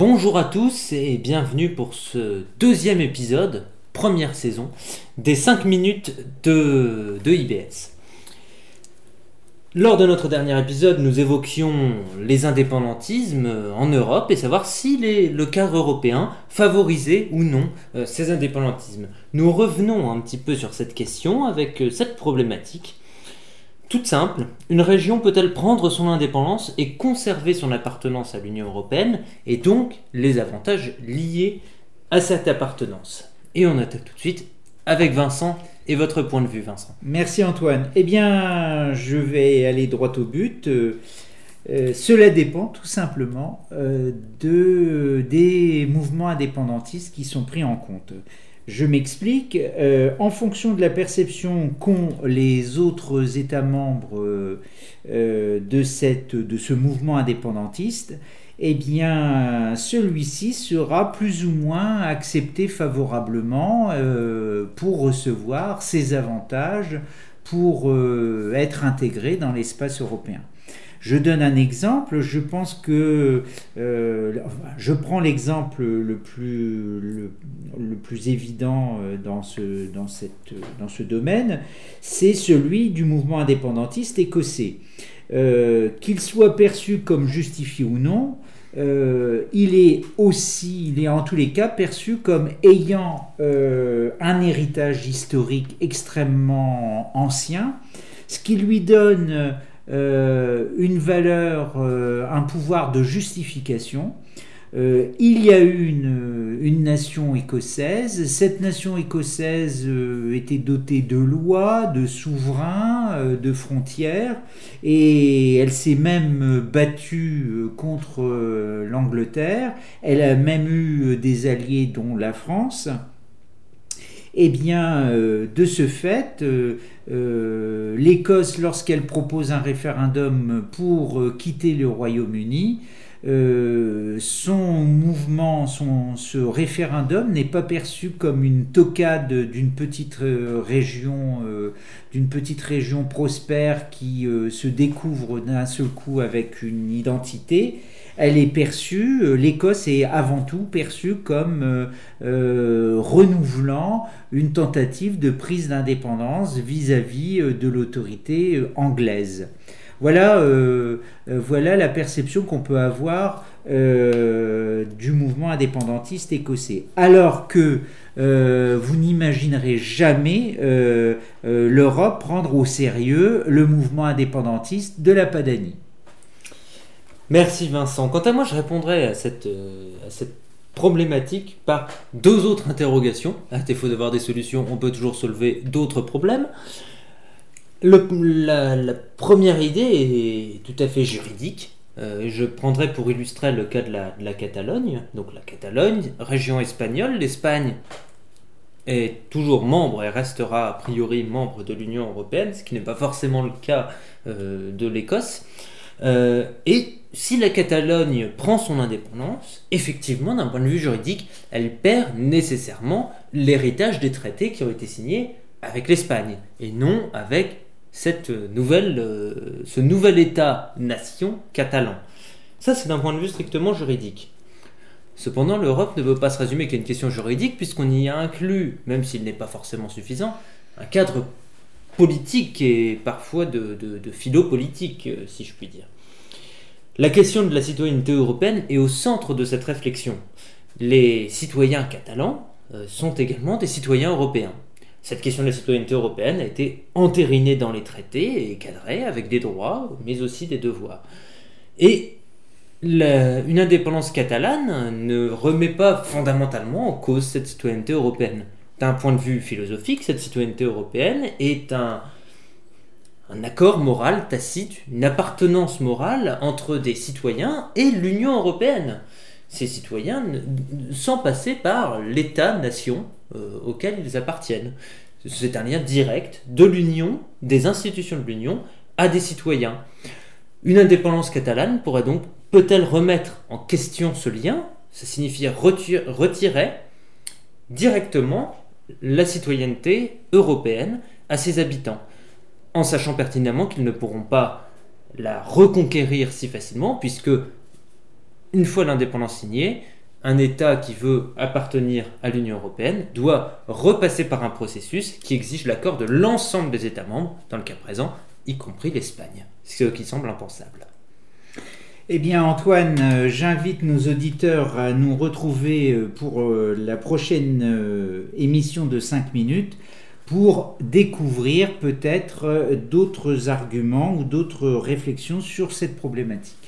Bonjour à tous et bienvenue pour ce deuxième épisode, première saison, des 5 minutes de, IBS. Lors de notre dernier épisode, nous évoquions les indépendantismes en Europe et savoir si le cadre européen favorisait ou non euh, ces indépendantismes. Nous revenons un petit peu sur cette question avec euh, cette problématique. Toute simple, une région peut-elle prendre son indépendance et conserver son appartenance à l'Union européenne et donc les avantages liés à cette appartenance? Et on attaque tout de suite avec Vincent et votre point de vue, Vincent. Merci Antoine. Eh bien, je vais aller droit au but. Euh, euh, cela dépend tout simplement euh, de, des mouvements indépendantistes qui sont pris en compte. Je m'explique. en fonction de la perception qu'ont les autres États membres de, cette, de ce mouvement indépendantiste, eh celui-ci sera plus ou moins accepté favorablement euh, pour recevoir ses avantages, pour euh, être intégré dans l'espace européen. Je donne un exemple, je pense que euh, je prends l'exemple le plus, le, plus évident dans ce, dans, cette, dans ce domaine, c'est celui du mouvement indépendantiste écossais. qu'il soit perçu comme justifié ou non, euh, il est aussi, il est en tous les cas perçu comme ayant euh, un héritage historique extrêmement ancien, ce qui lui donne euh, une valeur, un pouvoir de justification euh, il y a eu une, nation écossaise. Cette nation écossaise euh, était dotée de lois, de souverains, euh, de frontières, et elle s'est même battue contre l'Angleterre. Elle a même eu des alliés, dont la France. Eh bien, de ce fait, l'Écosse, lorsqu'elle propose un référendum pour quitter le Royaume-Uni, euh, son mouvement, son, ce référendum n'est pas perçu comme une tocade d'une petite euh, région, euh, d'une petite région prospère qui se découvre d'un seul coup avec une identité. Elle est perçue, l'Écosse est avant tout perçue comme renouvelant une tentative de prise d'indépendance vis-à-vis de l'autorité anglaise. Voilà, euh, euh, voilà la perception qu'on peut avoir euh, du mouvement indépendantiste écossais. Alors que vous n'imaginerez jamais l'Europe prendre au sérieux le mouvement indépendantiste de la Padanie. Merci Vincent. Quant à moi, je répondrai à cette problématique par deux autres interrogations. À défaut d'avoir des solutions, on peut toujours soulever d'autres problèmes la, première idée est tout à fait juridique. Euh, je prendrai pour illustrer le cas de la, Catalogne. Donc la Catalogne, région espagnole, l'Espagne est toujours membre et restera a priori membre de l'Union européenne, ce qui n'est pas forcément le cas euh, de l'Écosse. Euh, et si la Catalogne prend son indépendance, effectivement, d'un point de vue juridique, elle perd nécessairement l'héritage des traités qui ont été signés avec l'Espagne, et non avec euh, ce nouvel État-nation catalan. Ça, c'est d'un point de vue strictement juridique. Cependant, l'Europe ne veut pas se résumer qu'à une question juridique, puisqu'on y a inclus, même s'il n'est pas forcément suffisant, un cadre politique et parfois de, de, philo-politique, euh, si je puis dire. La question de la citoyenneté européenne est au centre de cette réflexion. Les citoyens catalans euh, sont également des citoyens européens. Cette question de la citoyenneté européenne a été entérinée dans les traités et cadrée avec des droits, mais aussi des devoirs. Et une indépendance catalane ne remet pas fondamentalement en cause cette citoyenneté européenne. D'un point de vue philosophique, cette citoyenneté européenne est un, un accord moral tacite, une appartenance morale entre des citoyens et l'Union européenne. Ces citoyens sans passer par l'État-nation euh, auxquels ils appartiennent. C'est un lien direct de l'Union, des institutions de l'Union, à des citoyens. Une indépendance catalane pourrait donc, peut-elle remettre en question ce lien? Ça signifie retirer directement la citoyenneté européenne à ses habitants, en sachant pertinemment qu'ils ne pourront pas la reconquérir si facilement, puisque une fois l'indépendance signée, un État qui veut appartenir à l'Union européenne doit repasser par un processus qui exige l'accord de l'ensemble des États membres, dans le cas présent, y compris l'Espagne, ce qui semble impensable. Eh bien Antoine, euh, j'invite nos auditeurs à nous retrouver euh, pour euh, la prochaine émission de 5 minutes pour découvrir peut-être d'autres arguments ou d'autres réflexions sur cette problématique.